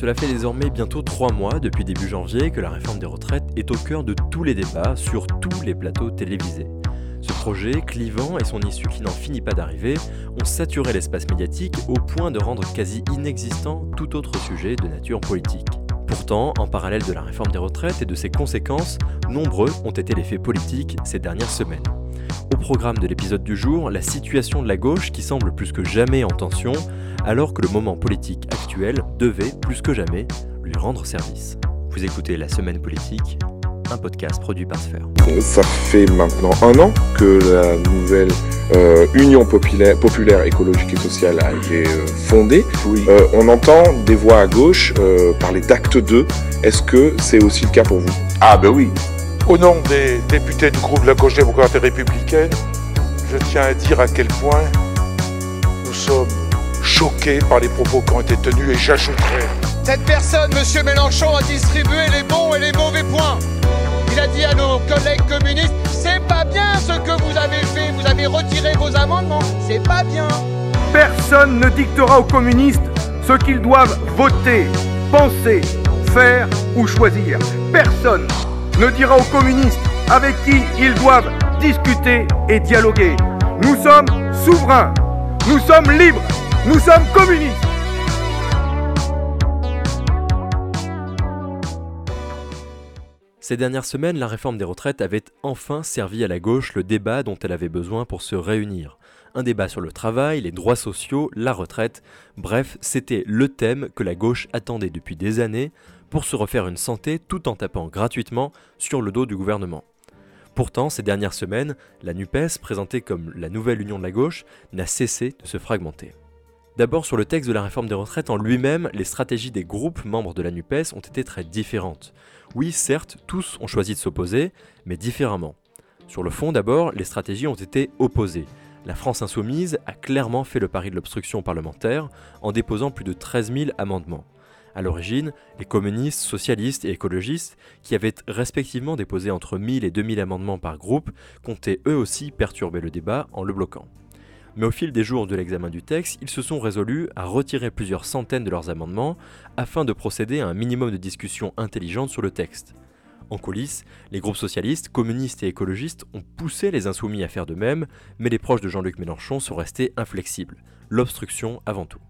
Cela fait désormais bientôt trois mois depuis début janvier que la réforme des retraites est au cœur de tous les débats sur tous les plateaux télévisés. Ce projet, clivant et son issue qui n'en finit pas d'arriver, ont saturé l'espace médiatique au point de rendre quasi inexistant tout autre sujet de nature politique. Pourtant, en parallèle de la réforme des retraites et de ses conséquences, nombreux ont été les faits politiques ces dernières semaines. Au programme de l'épisode du jour, la situation de la gauche qui semble plus que jamais en tension, alors que le moment politique actuel devait plus que jamais lui rendre service. Vous écoutez La Semaine politique, un podcast produit par Sphère. Ça fait maintenant un an que la nouvelle euh, Union populaire, populaire, écologique et sociale a été euh, fondée. Euh, on entend des voix à gauche parler d'acte 2. Est-ce que c'est aussi le cas pour vous? Ah ben oui. Au nom des députés du groupe de la gauche démocrate et républicaine, je tiens à dire à quel point nous sommes choqués par les propos qui ont été tenus et j'ajouterai. Cette personne, Monsieur Mélenchon, a distribué les bons et les mauvais points. Il a dit à nos collègues communistes, c'est pas bien ce que vous avez fait, vous avez retiré vos amendements, c'est pas bien. Personne ne dictera aux communistes ce qu'ils doivent voter, penser, faire ou choisir. Personne ne dira aux communistes avec qui ils doivent discuter et dialoguer. Nous sommes souverains, nous sommes libres, nous sommes communistes. Ces dernières semaines, la réforme des retraites avait enfin servi à la gauche le débat dont elle avait besoin pour se réunir. Un débat sur le travail, les droits sociaux, la retraite, bref, c'était le thème que la gauche attendait depuis des années pour se refaire une santé tout en tapant gratuitement sur le dos du gouvernement. Pourtant, ces dernières semaines, la NUPES, présentée comme la nouvelle union de la gauche, n'a cessé de se fragmenter. D'abord, sur le texte de la réforme des retraites en lui-même, les stratégies des groupes membres de la NUPES ont été très différentes. Oui, certes, tous ont choisi de s'opposer, mais différemment. Sur le fond, d'abord, les stratégies ont été opposées. La France insoumise a clairement fait le pari de l'obstruction parlementaire en déposant plus de 13 000 amendements. À l'origine, les communistes, socialistes et écologistes, qui avaient respectivement déposé entre 1000 et 2000 amendements par groupe, comptaient eux aussi perturber le débat en le bloquant. Mais au fil des jours de l'examen du texte, ils se sont résolus à retirer plusieurs centaines de leurs amendements afin de procéder à un minimum de discussion intelligente sur le texte. En coulisses, les groupes socialistes, communistes et écologistes ont poussé les insoumis à faire de même, mais les proches de Jean-Luc Mélenchon sont restés inflexibles. L'obstruction avant tout.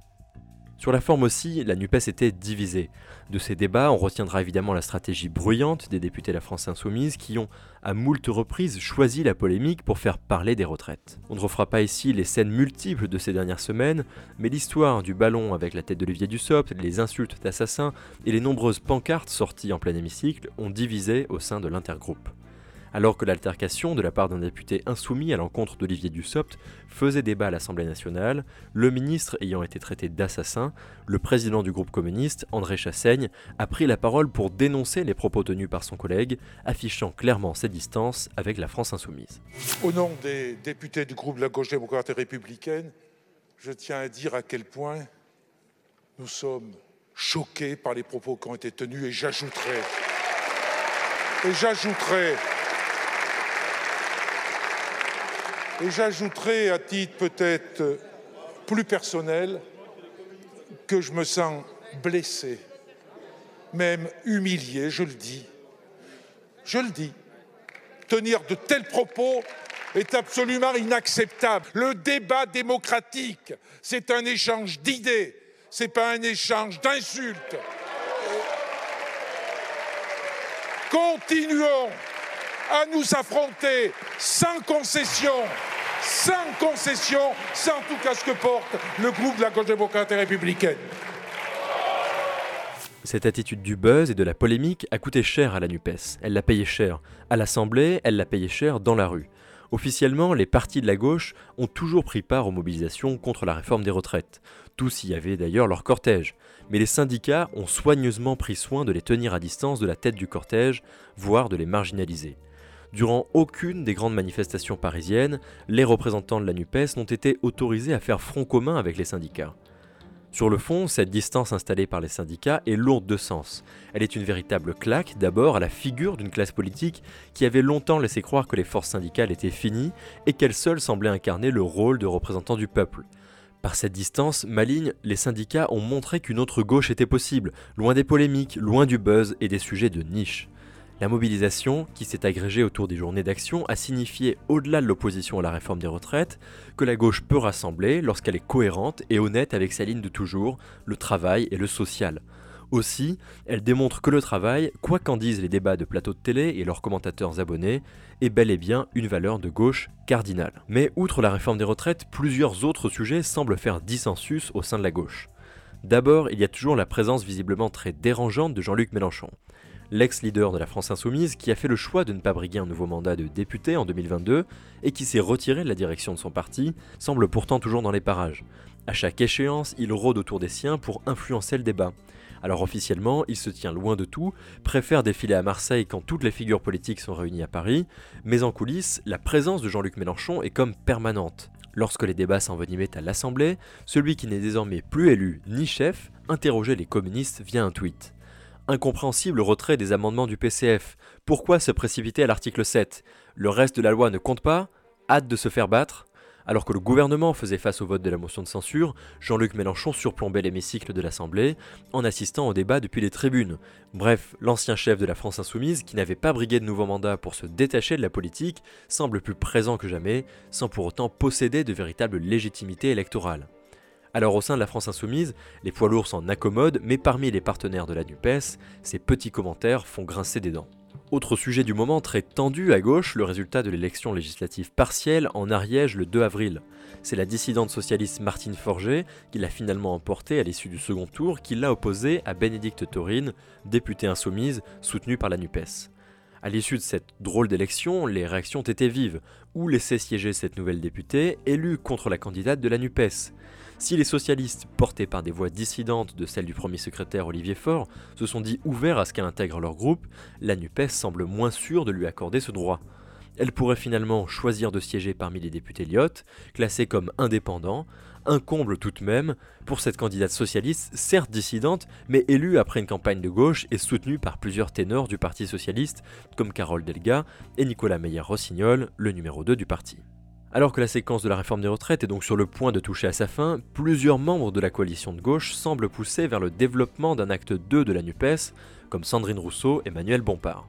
Sur la forme aussi, la NUPES était divisée. De ces débats, on retiendra évidemment la stratégie bruyante des députés de la France Insoumise qui ont, à moult reprises, choisi la polémique pour faire parler des retraites. On ne refera pas ici les scènes multiples de ces dernières semaines, mais l'histoire du ballon avec la tête d'Olivier Dussopt, les insultes d'assassins et les nombreuses pancartes sorties en plein hémicycle ont divisé au sein de l'intergroupe alors que l'altercation de la part d'un député insoumis à l'encontre d'Olivier Dussopt faisait débat à l'Assemblée nationale, le ministre ayant été traité d'assassin, le président du groupe communiste, André Chassaigne, a pris la parole pour dénoncer les propos tenus par son collègue, affichant clairement ses distances avec la France insoumise. Au nom des députés du groupe de la gauche démocrate et républicaine, je tiens à dire à quel point nous sommes choqués par les propos qui ont été tenus et j'ajouterai et j'ajouterai Et j'ajouterai à titre peut-être plus personnel que je me sens blessé, même humilié, je le dis. Je le dis. Tenir de tels propos est absolument inacceptable. Le débat démocratique, c'est un échange d'idées, ce n'est pas un échange d'insultes. Continuons à nous affronter sans concession, sans concession, sans tout cas ce que porte le groupe de la gauche démocrate et républicaine. Cette attitude du buzz et de la polémique a coûté cher à la NUPES. Elle l'a payé cher. À l'Assemblée, elle l'a payé cher dans la rue. Officiellement, les partis de la gauche ont toujours pris part aux mobilisations contre la réforme des retraites. Tous y avaient d'ailleurs leur cortège. Mais les syndicats ont soigneusement pris soin de les tenir à distance de la tête du cortège, voire de les marginaliser. Durant aucune des grandes manifestations parisiennes, les représentants de la NUPES n'ont été autorisés à faire front commun avec les syndicats. Sur le fond, cette distance installée par les syndicats est lourde de sens. Elle est une véritable claque d'abord à la figure d'une classe politique qui avait longtemps laissé croire que les forces syndicales étaient finies et qu'elles seules semblaient incarner le rôle de représentants du peuple. Par cette distance, maligne, les syndicats ont montré qu'une autre gauche était possible, loin des polémiques, loin du buzz et des sujets de niche. La mobilisation, qui s'est agrégée autour des journées d'action, a signifié, au-delà de l'opposition à la réforme des retraites, que la gauche peut rassembler lorsqu'elle est cohérente et honnête avec sa ligne de toujours, le travail et le social. Aussi, elle démontre que le travail, quoi qu'en disent les débats de plateau de télé et leurs commentateurs abonnés, est bel et bien une valeur de gauche cardinale. Mais outre la réforme des retraites, plusieurs autres sujets semblent faire dissensus au sein de la gauche. D'abord, il y a toujours la présence visiblement très dérangeante de Jean-Luc Mélenchon l'ex-leader de la France Insoumise, qui a fait le choix de ne pas briguer un nouveau mandat de député en 2022 et qui s'est retiré de la direction de son parti, semble pourtant toujours dans les parages. À chaque échéance, il rôde autour des siens pour influencer le débat. Alors officiellement, il se tient loin de tout, préfère défiler à Marseille quand toutes les figures politiques sont réunies à Paris, mais en coulisses, la présence de Jean-Luc Mélenchon est comme permanente. Lorsque les débats s'envenimaient à l'Assemblée, celui qui n'est désormais plus élu ni chef interrogeait les communistes via un tweet incompréhensible retrait des amendements du PCF. Pourquoi se précipiter à l'article 7 Le reste de la loi ne compte pas? Hâte de se faire battre? Alors que le gouvernement faisait face au vote de la motion de censure, Jean-Luc Mélenchon surplombait l'hémicycle de l'Assemblée en assistant au débat depuis les tribunes. Bref, l'ancien chef de la France insoumise, qui n'avait pas brigué de nouveau mandat pour se détacher de la politique, semble plus présent que jamais, sans pour autant posséder de véritable légitimité électorale. Alors au sein de la France insoumise, les poids lourds s'en accommodent, mais parmi les partenaires de la NUPES, ces petits commentaires font grincer des dents. Autre sujet du moment très tendu à gauche, le résultat de l'élection législative partielle en Ariège le 2 avril. C'est la dissidente socialiste Martine Forger qui l'a finalement emporté à l'issue du second tour, qui l'a opposé à Bénédicte Taurine, députée insoumise soutenue par la NUPES. À l'issue de cette drôle d'élection, les réactions étaient vives. Où laisser siéger cette nouvelle députée, élue contre la candidate de la NUPES? Si les socialistes, portés par des voix dissidentes de celles du premier secrétaire Olivier Faure, se sont dit ouverts à ce qu'elle intègre leur groupe, la NUPES semble moins sûre de lui accorder ce droit. Elle pourrait finalement choisir de siéger parmi les députés Lyot, classés comme indépendants, un comble tout de même pour cette candidate socialiste, certes dissidente, mais élue après une campagne de gauche et soutenue par plusieurs ténors du Parti socialiste, comme Carole Delga et Nicolas Meyer-Rossignol, le numéro 2 du parti. Alors que la séquence de la réforme des retraites est donc sur le point de toucher à sa fin, plusieurs membres de la coalition de gauche semblent pousser vers le développement d'un acte 2 de la NUPES, comme Sandrine Rousseau et Manuel Bompard.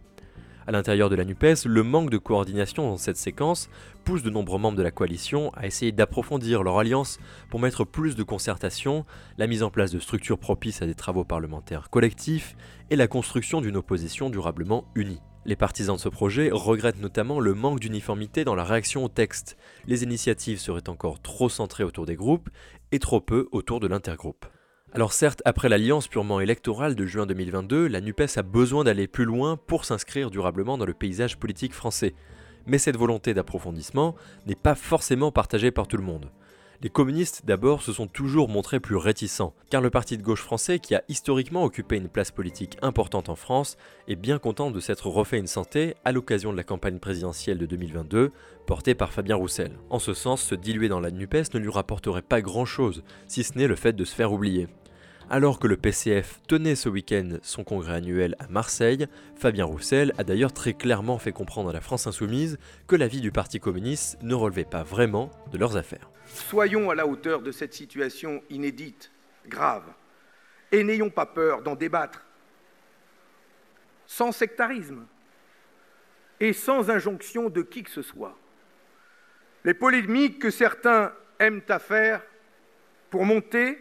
À l'intérieur de la NUPES, le manque de coordination dans cette séquence pousse de nombreux membres de la coalition à essayer d'approfondir leur alliance pour mettre plus de concertation, la mise en place de structures propices à des travaux parlementaires collectifs et la construction d'une opposition durablement unie. Les partisans de ce projet regrettent notamment le manque d'uniformité dans la réaction au texte. Les initiatives seraient encore trop centrées autour des groupes et trop peu autour de l'intergroupe. Alors certes, après l'alliance purement électorale de juin 2022, la NUPES a besoin d'aller plus loin pour s'inscrire durablement dans le paysage politique français. Mais cette volonté d'approfondissement n'est pas forcément partagée par tout le monde. Les communistes d'abord se sont toujours montrés plus réticents, car le parti de gauche français, qui a historiquement occupé une place politique importante en France, est bien content de s'être refait une santé à l'occasion de la campagne présidentielle de 2022, portée par Fabien Roussel. En ce sens, se diluer dans la NUPES ne lui rapporterait pas grand-chose, si ce n'est le fait de se faire oublier. Alors que le PCF tenait ce week-end son congrès annuel à Marseille, Fabien Roussel a d'ailleurs très clairement fait comprendre à la France insoumise que la vie du Parti communiste ne relevait pas vraiment de leurs affaires. Soyons à la hauteur de cette situation inédite, grave, et n'ayons pas peur d'en débattre, sans sectarisme et sans injonction de qui que ce soit. Les polémiques que certains aiment à faire pour monter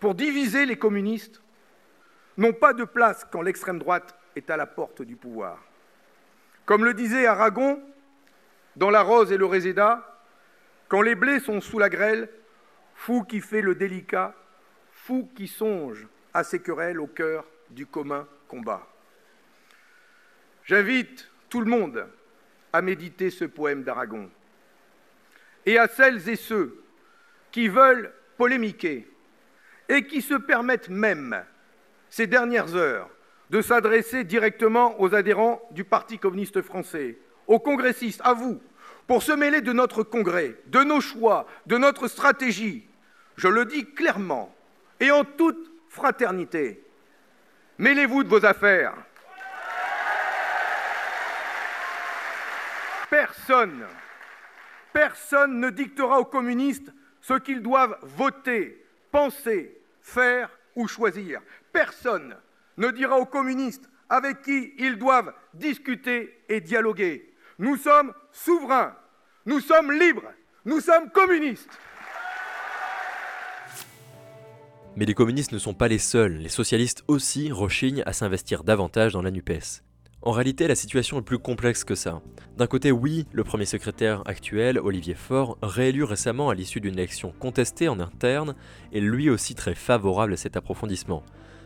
pour diviser les communistes n'ont pas de place quand l'extrême droite est à la porte du pouvoir. Comme le disait Aragon dans La Rose et le Réséda, quand les blés sont sous la grêle, fou qui fait le délicat, fou qui songe à ces querelles au cœur du commun combat. J'invite tout le monde à méditer ce poème d'Aragon et à celles et ceux qui veulent polémiquer et qui se permettent même, ces dernières heures, de s'adresser directement aux adhérents du Parti communiste français, aux congressistes, à vous, pour se mêler de notre congrès, de nos choix, de notre stratégie. Je le dis clairement et en toute fraternité. Mêlez-vous de vos affaires. Personne, personne ne dictera aux communistes ce qu'ils doivent voter, penser, faire ou choisir. Personne ne dira aux communistes avec qui ils doivent discuter et dialoguer. Nous sommes souverains, nous sommes libres, nous sommes communistes. Mais les communistes ne sont pas les seuls, les socialistes aussi rechignent à s'investir davantage dans la NUPES. En réalité, la situation est plus complexe que ça. D'un côté, oui, le premier secrétaire actuel, Olivier Faure, réélu récemment à l'issue d'une élection contestée en interne, est lui aussi très favorable à cet approfondissement.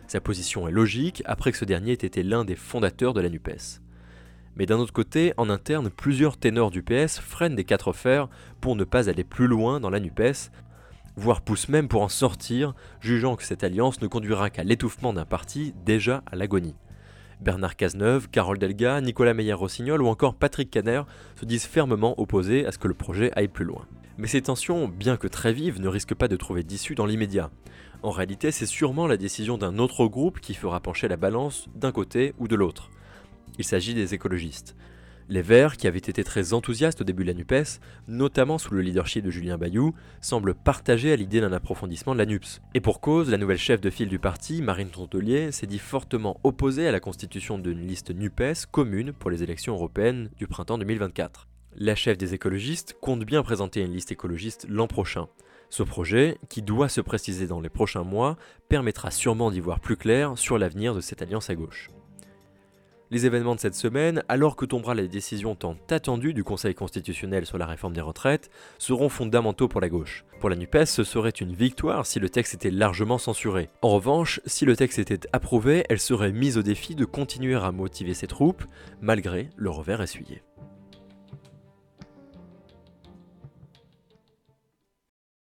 Sa position est logique après que ce dernier ait été l'un des fondateurs de la NUPES. Mais d'un autre côté, en interne, plusieurs ténors du PS freinent des quatre fers pour ne pas aller plus loin dans la NUPES, voire poussent même pour en sortir, jugeant que cette alliance ne conduira qu'à l'étouffement d'un parti déjà à l'agonie. Bernard Cazeneuve, Carole Delga, Nicolas Meyer-Rossignol ou encore Patrick Caner se disent fermement opposés à ce que le projet aille plus loin. Mais ces tensions, bien que très vives, ne risquent pas de trouver d'issue dans l'immédiat. En réalité, c'est sûrement la décision d'un autre groupe qui fera pencher la balance d'un côté ou de l'autre. Il s'agit des écologistes. Les Verts, qui avaient été très enthousiastes au début de la NUPES, notamment sous le leadership de Julien Bayou, semblent partagés à l'idée d'un approfondissement de la NUPS. Et pour cause, la nouvelle chef de file du parti, Marine Tontelier, s'est dit fortement opposée à la constitution d'une liste NUPES commune pour les élections européennes du printemps 2024. La chef des écologistes compte bien présenter une liste écologiste l'an prochain. Ce projet, qui doit se préciser dans les prochains mois, permettra sûrement d'y voir plus clair sur l'avenir de cette alliance à gauche. Les événements de cette semaine, alors que tombera la décision tant attendue du Conseil constitutionnel sur la réforme des retraites, seront fondamentaux pour la gauche. Pour la NUPES, ce serait une victoire si le texte était largement censuré. En revanche, si le texte était approuvé, elle serait mise au défi de continuer à motiver ses troupes, malgré le revers essuyé.